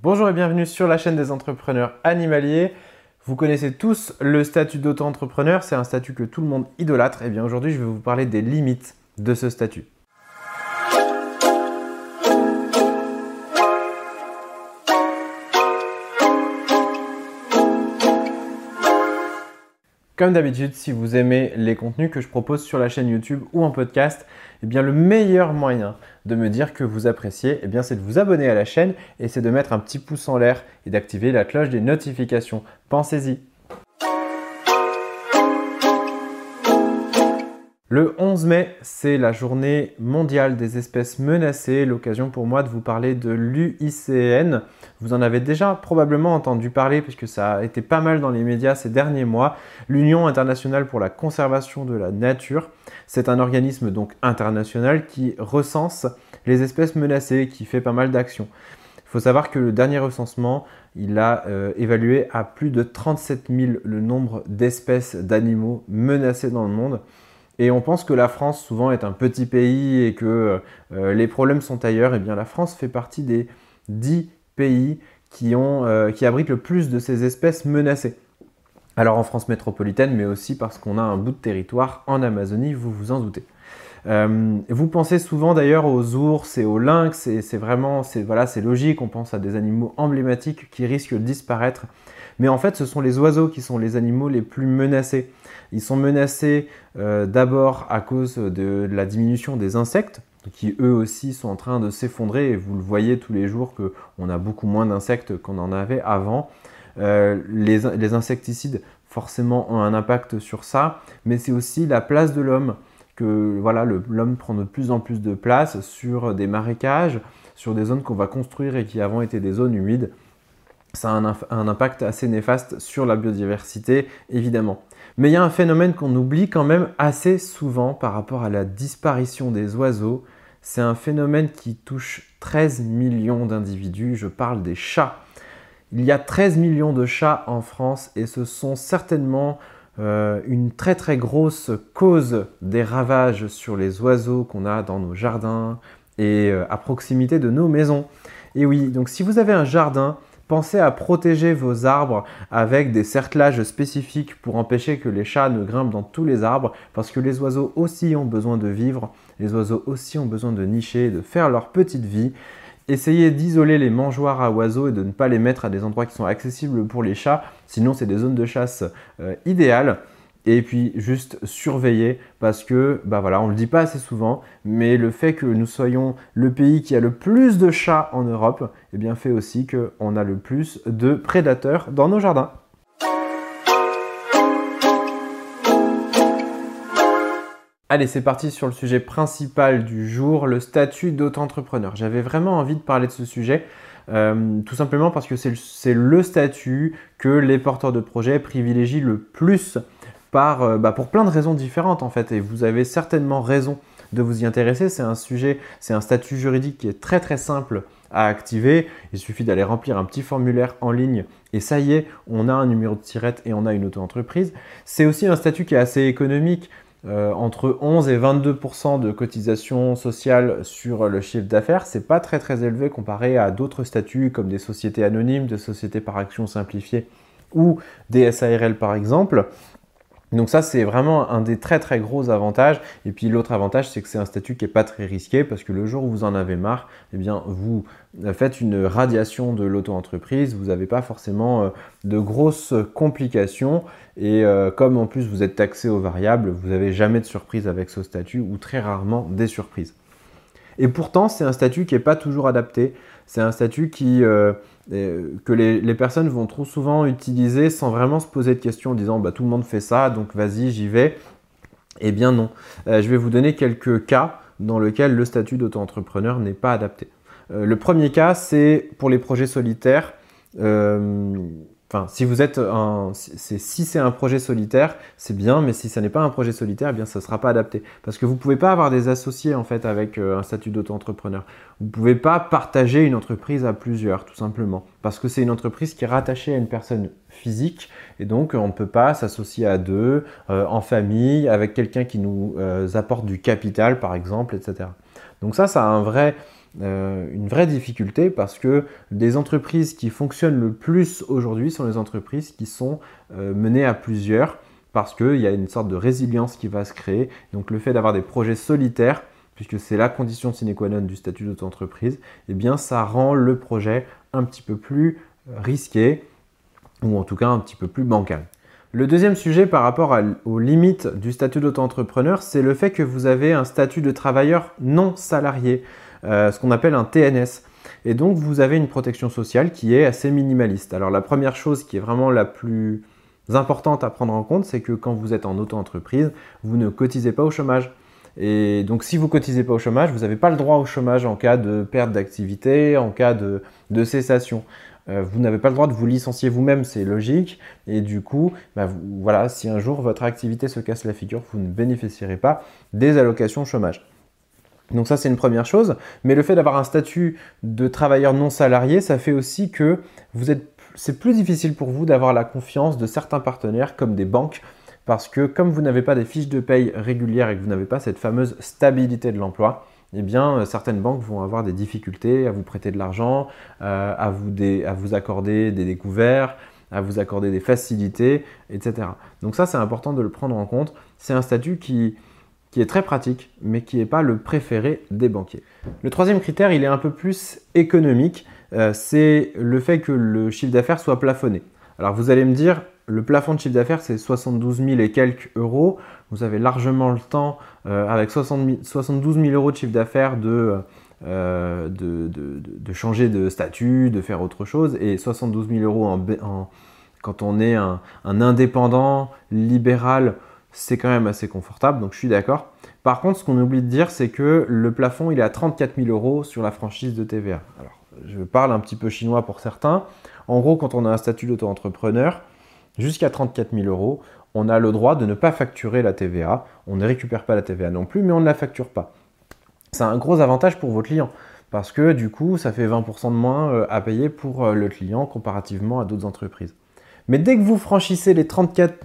Bonjour et bienvenue sur la chaîne des entrepreneurs animaliers. Vous connaissez tous le statut d'auto-entrepreneur, c'est un statut que tout le monde idolâtre. Et eh bien aujourd'hui, je vais vous parler des limites de ce statut. Comme d'habitude, si vous aimez les contenus que je propose sur la chaîne YouTube ou en podcast, eh bien le meilleur moyen de me dire que vous appréciez, eh c'est de vous abonner à la chaîne et c'est de mettre un petit pouce en l'air et d'activer la cloche des notifications. Pensez-y. Le 11 mai, c'est la journée mondiale des espèces menacées, l'occasion pour moi de vous parler de l'UICN. Vous en avez déjà probablement entendu parler puisque ça a été pas mal dans les médias ces derniers mois. L'Union internationale pour la conservation de la nature, c'est un organisme donc international qui recense les espèces menacées, qui fait pas mal d'actions. Il faut savoir que le dernier recensement, il a euh, évalué à plus de 37 000 le nombre d'espèces d'animaux menacés dans le monde. Et on pense que la France souvent est un petit pays et que euh, les problèmes sont ailleurs. Eh bien la France fait partie des 10 pays euh, qui abritent le plus de ces espèces menacées. Alors en France métropolitaine, mais aussi parce qu'on a un bout de territoire en Amazonie, vous vous en doutez. Euh, vous pensez souvent d'ailleurs aux ours et aux lynx, et c'est vraiment, c'est logique, on pense à des animaux emblématiques qui risquent de disparaître. Mais en fait, ce sont les oiseaux qui sont les animaux les plus menacés. Ils sont menacés euh, d'abord à cause de la diminution des insectes, qui eux aussi sont en train de s'effondrer, et vous le voyez tous les jours qu'on a beaucoup moins d'insectes qu'on en avait avant. Euh, les, insecticides forcément ont un impact sur ça, mais c'est aussi la place de l'homme que voilà, l'homme prend de plus en plus de place sur des marécages, sur des zones qu'on va construire et qui avant étaient des zones humides. Ça a un, impact assez néfaste sur la biodiversité, évidemment. Mais il y a un phénomène qu'on oublie quand même assez souvent par rapport à la disparition des oiseaux. C'est un phénomène qui touche 13 millions d'individus. Je parle des chats. Il y a 13 millions de chats en France et ce sont certainement euh, une très très grosse cause des ravages sur les oiseaux qu'on a dans nos jardins et euh, à proximité de nos maisons. Et oui, donc si vous avez un jardin, pensez à protéger vos arbres avec des cerclages spécifiques pour empêcher que les chats ne grimpent dans tous les arbres parce que les oiseaux aussi ont besoin de vivre, les oiseaux aussi ont besoin de nicher, de faire leur petite vie. Essayez d'isoler les mangeoires à oiseaux et de ne pas les mettre à des endroits qui sont accessibles pour les chats, sinon c'est des zones de chasse euh, idéales. Et puis juste surveiller parce que, bah voilà, on le dit pas assez souvent, mais le fait que nous soyons le pays qui a le plus de chats en Europe, eh bien fait aussi qu'on a le plus de prédateurs dans nos jardins. Allez, c'est parti sur le sujet principal du jour, le statut d'auto-entrepreneur. J'avais vraiment envie de parler de ce sujet, euh, tout simplement parce que c'est le, statut que les porteurs de projets privilégient le plus euh, bah, pour plein de raisons différentes en fait. Et vous avez certainement raison de vous y intéresser. C'est un sujet, c'est un statut juridique qui est très très simple à activer. Il suffit d'aller remplir un petit formulaire en ligne et ça y est, on a un numéro de tirette et on a une auto-entreprise. C'est aussi un statut qui est assez économique. Euh, entre 11 et 22% de cotisation sociale sur le chiffre d'affaires, c'est pas très très élevé comparé à d'autres statuts comme des sociétés anonymes, des sociétés par action simplifiées ou des SARL par exemple. Donc ça, c'est vraiment un des très très gros avantages. Et puis l'autre avantage, c'est que c'est un statut qui n'est pas très risqué parce que le jour où vous en avez marre, eh bien, vous faites une radiation de l'auto-entreprise, vous n'avez pas forcément euh, de grosses complications. Et euh, comme en plus vous êtes taxé aux variables, vous n'avez jamais de surprise avec ce statut ou très rarement des surprises. Et pourtant, c'est un statut qui n'est pas toujours adapté. C'est un statut qui, euh, que les, personnes vont trop souvent utiliser sans vraiment se poser de questions en disant bah, tout le monde fait ça, donc vas-y, j'y vais. Eh bien non. Euh, je vais vous donner quelques cas dans lesquels le statut d'auto-entrepreneur n'est pas adapté. Euh, le premier cas, c'est pour les projets solitaires. Enfin, si vous êtes un, si c'est un projet solitaire, c'est bien, mais si ça n'est pas un projet solitaire, eh bien ça ne sera pas adapté. Parce que vous ne pouvez pas avoir des associés en fait avec euh, un statut d'auto-entrepreneur. Vous ne pouvez pas partager une entreprise à plusieurs, tout simplement. Parce que c'est une entreprise qui est rattachée à une personne physique, et donc on ne peut pas s'associer à deux, euh, en famille, avec quelqu'un qui nous euh, apporte du capital, par exemple, etc. Donc ça, ça a un vrai une vraie difficulté parce que les entreprises qui fonctionnent le plus aujourd'hui sont les entreprises qui sont menées à plusieurs parce qu'il y a une sorte de résilience qui va se créer. Donc le fait d'avoir des projets solitaires, puisque c'est la condition sine qua non du statut d'auto-entreprise, eh bien ça rend le projet un petit peu plus risqué, ou en tout cas un petit peu plus bancal. Le deuxième sujet par rapport aux limites du statut d'auto-entrepreneur, c'est le fait que vous avez un statut de travailleur non salarié, euh, ce qu'on appelle un TNS. Et donc vous avez une protection sociale qui est assez minimaliste. Alors la première chose qui est vraiment la plus importante à prendre en compte, c'est que quand vous êtes en auto-entreprise, vous ne cotisez pas au chômage. Et donc si vous cotisez pas au chômage, vous n'avez pas le droit au chômage en cas de perte d'activité, en cas de, cessation. Euh, vous n'avez pas le droit de vous licencier vous-même, c'est logique. Et du coup, bah, voilà, si un jour votre activité se casse la figure, vous ne bénéficierez pas des allocations chômage. Donc ça, c'est une première chose. Mais le fait d'avoir un statut de travailleur non salarié, ça fait aussi que vous êtes c'est plus difficile pour vous d'avoir la confiance de certains partenaires comme des banques parce que comme vous n'avez pas des fiches de paye régulières et que vous n'avez pas cette fameuse stabilité de l'emploi, eh bien, euh, certaines banques vont avoir des difficultés à vous prêter de l'argent, euh, à, à vous accorder des découverts, à vous accorder des facilités, etc. Donc ça, c'est important de le prendre en compte. C'est un statut qui, qui est très pratique, mais qui n'est pas le préféré des banquiers. Le troisième critère, il est un peu plus économique. Euh, c'est le fait que le chiffre d'affaires soit plafonné. Alors vous allez me dire, le plafond de chiffre d'affaires c'est 72 000 et quelques euros. Vous avez largement le temps, euh, avec 72 000 euros de chiffre d'affaires, euh, de, changer de statut, de faire autre chose. Et 72 000 euros quand on est un, indépendant, libéral, c'est quand même assez confortable, donc je suis d'accord. Par contre, ce qu'on oublie de dire, c'est que le plafond, il est à 34 000 euros sur la franchise de TVA. Alors, je parle un petit peu chinois pour certains. En gros, quand on a un statut d'auto-entrepreneur, jusqu'à 34 000 euros, on a le droit de ne pas facturer la TVA. On ne récupère pas la TVA non plus, mais on ne la facture pas. C'est un gros avantage pour vos clients parce que du coup, ça fait 20% de moins euh, à payer pour euh, le client comparativement à d'autres entreprises. Mais dès que vous franchissez les 34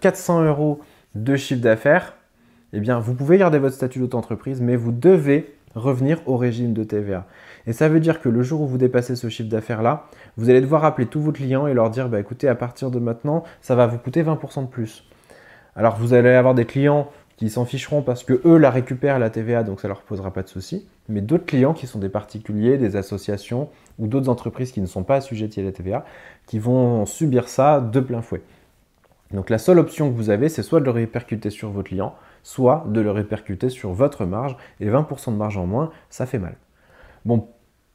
400 euros de chiffre d'affaires, eh bien, vous pouvez garder votre statut d'auto-entreprise, mais vous devez revenir au régime de TVA. Et ça veut dire que le jour où vous dépassez ce chiffre d'affaires-là, vous allez devoir appeler tous vos clients et leur dire bah, écoutez, à partir de maintenant, ça va vous coûter 20% de plus. Alors vous allez avoir des clients qui s'en ficheront parce que eux la récupèrent la TVA, donc ça leur posera pas de souci. Mais d'autres clients qui sont des particuliers, des associations ou d'autres entreprises qui ne sont pas assujetties à la TVA, qui vont subir ça de plein fouet. Donc la seule option que vous avez, c'est soit de le répercuter sur vos clients, soit de le répercuter sur votre marge, et 20% de marge en moins, ça fait mal. Bon,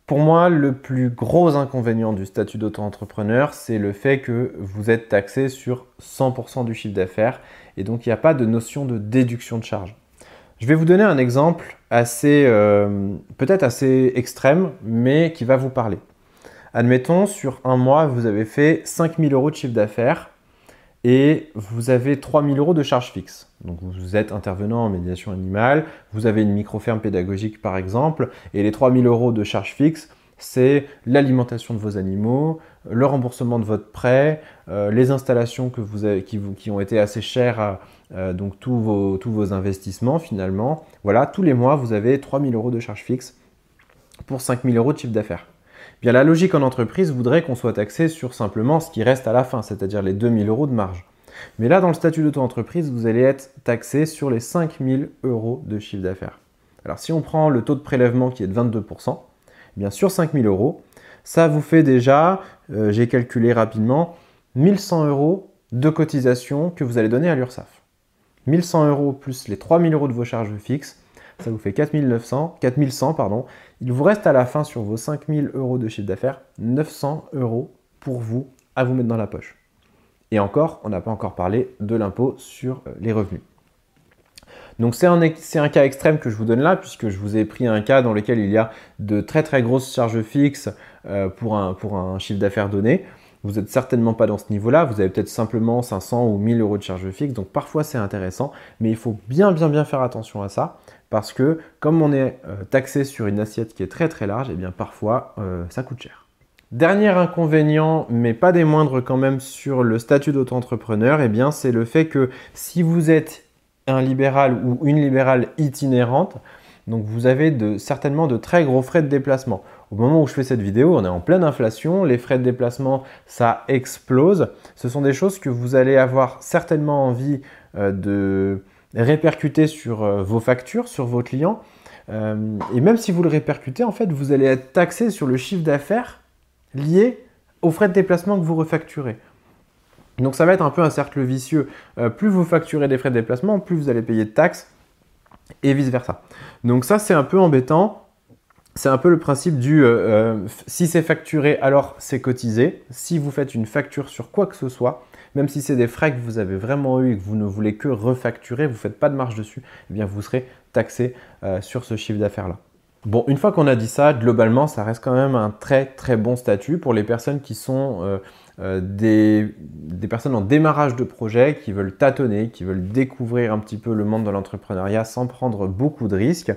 pour moi, le plus gros inconvénient du statut d'auto-entrepreneur, c'est le fait que vous êtes taxé sur 100% du chiffre d'affaires et donc il n'y a pas de notion de déduction de charge. Je vais vous donner un exemple assez, euh, peut-être assez extrême, mais qui va vous parler. Admettons, sur un mois, vous avez fait 5000 euros de chiffre d'affaires et vous avez 3000 euros de charges fixes. Donc vous êtes intervenant en médiation animale, vous avez une micro-ferme pédagogique par exemple, et les 3000 euros de charges fixes, c'est l'alimentation de vos animaux, le remboursement de votre prêt, euh, les installations que vous qui, ont été assez chères, euh, donc tous vos, tous vos investissements finalement. Voilà, tous les mois, vous avez 3000 euros de charges fixes pour 5000 euros de chiffre d'affaires. Bien, la logique en entreprise voudrait qu'on soit taxé sur simplement ce qui reste à la fin, c'est-à-dire les 2000 euros de marge. Mais là, dans le statut d'auto-entreprise, vous allez être taxé sur les 5000 euros de chiffre d'affaires. Alors, si on prend le taux de prélèvement qui est de 22%, eh bien sur 5000 euros, ça vous fait déjà, euh, j'ai calculé rapidement, 1100 euros de cotisation que vous allez donner à l'URSSAF. 1100 euros plus les 3000 euros de vos charges fixes, ça vous fait 4900, 4100, pardon. Il vous reste à la fin sur vos 5000 euros de chiffre d'affaires 900 euros pour vous à vous mettre dans la poche. Et encore, on n'a pas encore parlé de l'impôt sur euh, les revenus. Donc c'est un, un, cas extrême que je vous donne là, puisque je vous ai pris un cas dans lequel il y a de très très grosses charges fixes euh, pour, un, pour un chiffre d'affaires donné. Vous n'êtes certainement pas dans ce niveau-là, vous avez peut-être simplement 500 ou 1000 euros de charges fixes, donc parfois c'est intéressant, mais il faut bien bien bien faire attention à ça, parce que comme on est euh, taxé sur une assiette qui est très très large, et eh bien parfois euh, ça coûte cher. Dernier inconvénient, mais pas des moindres quand même sur le statut d'auto-entrepreneur, eh bien c'est le fait que si vous êtes un libéral ou une libérale itinérante, Donc vous avez certainement de très gros frais de déplacement. Au moment où je fais cette vidéo, on est en pleine inflation, les frais de déplacement, ça explose. Ce sont des choses que vous allez avoir certainement envie euh, de répercuter sur euh, vos factures, sur vos clients. Euh, et même si vous le répercutez, en fait, vous allez être taxé sur le chiffre d'affaires lié aux frais de déplacement que vous refacturez. Donc ça va être un peu un cercle vicieux. plus vous facturez des frais de déplacement, plus vous allez payer de taxes et vice-versa. Donc ça, c'est un peu embêtant. C'est un peu le principe du si c'est facturé, alors c'est cotisé. Si vous faites une facture sur quoi que ce soit, même si c'est des frais que vous avez vraiment eu et que vous ne voulez que refacturer, vous ne faites pas de marge dessus, eh bien vous serez taxé euh, sur ce chiffre d'affaires-là. Bon, une fois qu'on a dit ça, globalement, ça reste quand même un très très bon statut pour les personnes qui sont euh, euh, des, personnes en démarrage de projet, qui veulent tâtonner, qui veulent découvrir un petit peu le monde de l'entrepreneuriat sans prendre beaucoup de risques.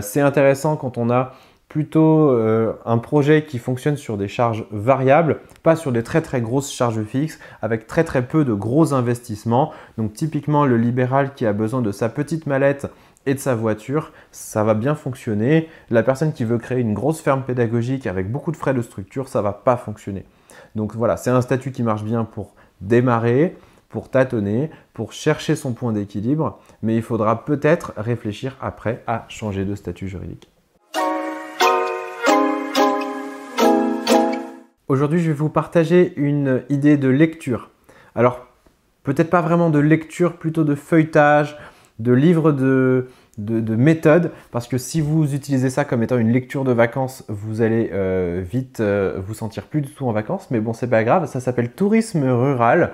c'est intéressant quand on a plutôt euh, un projet qui fonctionne sur des charges variables, pas sur des très très grosses charges fixes, avec très très peu de gros investissements. Donc typiquement le libéral qui a besoin de sa petite mallette et de sa voiture, ça va bien fonctionner. La personne qui veut créer une grosse ferme pédagogique avec beaucoup de frais de structure, ça va pas fonctionner. Donc voilà, c'est un statut qui marche bien pour démarrer, pour tâtonner, pour chercher son point d'équilibre, mais il faudra peut-être réfléchir après à changer de statut juridique. Aujourd'hui, je vais vous partager une idée de lecture. Alors, peut-être pas vraiment de lecture, plutôt de feuilletage, de livres de, de, méthode, parce que si vous utilisez ça comme étant une lecture de vacances, vous allez euh, vite euh, vous sentir plus du tout en vacances, mais bon, c'est pas grave, ça s'appelle Tourisme rural.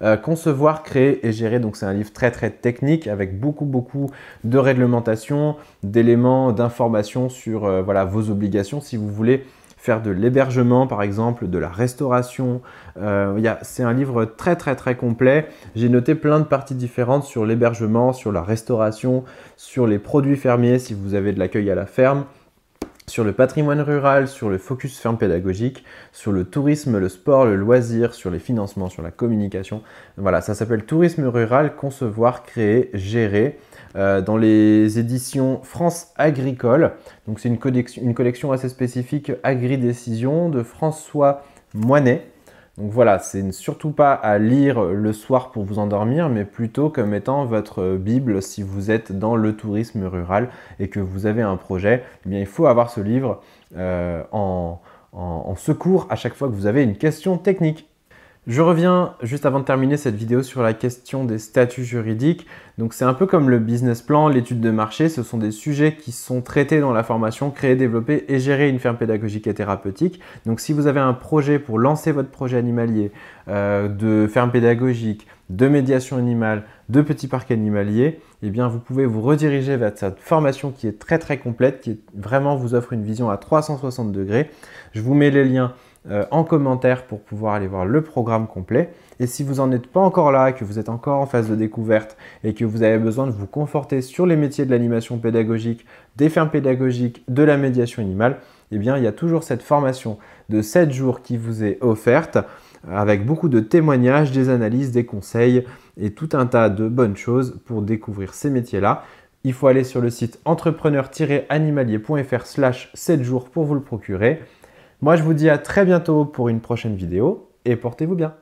Euh, concevoir, créer et gérer. Donc c'est un livre très très technique avec beaucoup beaucoup de réglementations, d'éléments, d'informations sur voilà, vos obligations si vous voulez faire de l'hébergement par exemple, de la restauration. Euh, c'est un livre très très très complet. J'ai noté plein de parties différentes sur l'hébergement, sur la restauration, sur les produits fermiers si vous avez de l'accueil à la ferme sur le patrimoine rural, sur le focus ferme pédagogique, sur le tourisme, le sport, le loisir, sur les financements, sur la communication. Voilà, ça s'appelle Tourisme rural, concevoir, créer, gérer. Euh, dans les éditions France Agricole. Donc c'est une collection, assez spécifique Agri-Décision de François Moinet. Donc voilà, c'est surtout pas à lire le soir pour vous endormir, mais plutôt comme étant votre Bible si vous êtes dans le tourisme rural et que vous avez un projet. Eh bien, il faut avoir ce livre euh, en secours à chaque fois que vous avez une question technique. Je reviens juste avant de terminer cette vidéo sur la question des statuts juridiques. Donc c'est un peu comme le business plan, l'étude de marché, ce sont des sujets qui sont traités dans la formation créer, développer et gérer une ferme pédagogique et thérapeutique. Donc si vous avez un projet pour lancer votre projet animalier euh, de ferme pédagogique, de médiation animale, de petits parcs animaliers, eh bien vous pouvez vous rediriger vers cette formation qui est très très complète, qui vraiment vous offre une vision à 360 degrés. Je vous mets les liens euh, en commentaire pour pouvoir aller voir le programme complet. Et si vous n'en êtes pas encore là, que vous êtes encore en phase de découverte et que vous avez besoin de vous conforter sur les métiers de l'animation pédagogique, des fermes pédagogiques, de la médiation animale, eh bien il y a toujours cette formation de 7 jours qui vous est offerte avec beaucoup de témoignages, des analyses, des conseils et tout un tas de bonnes choses pour découvrir ces métiers-là. Il faut aller sur le site entrepreneur-animalier.fr slash 7 jours pour vous le procurer. Moi, je vous dis à très bientôt pour une prochaine vidéo et portez-vous bien.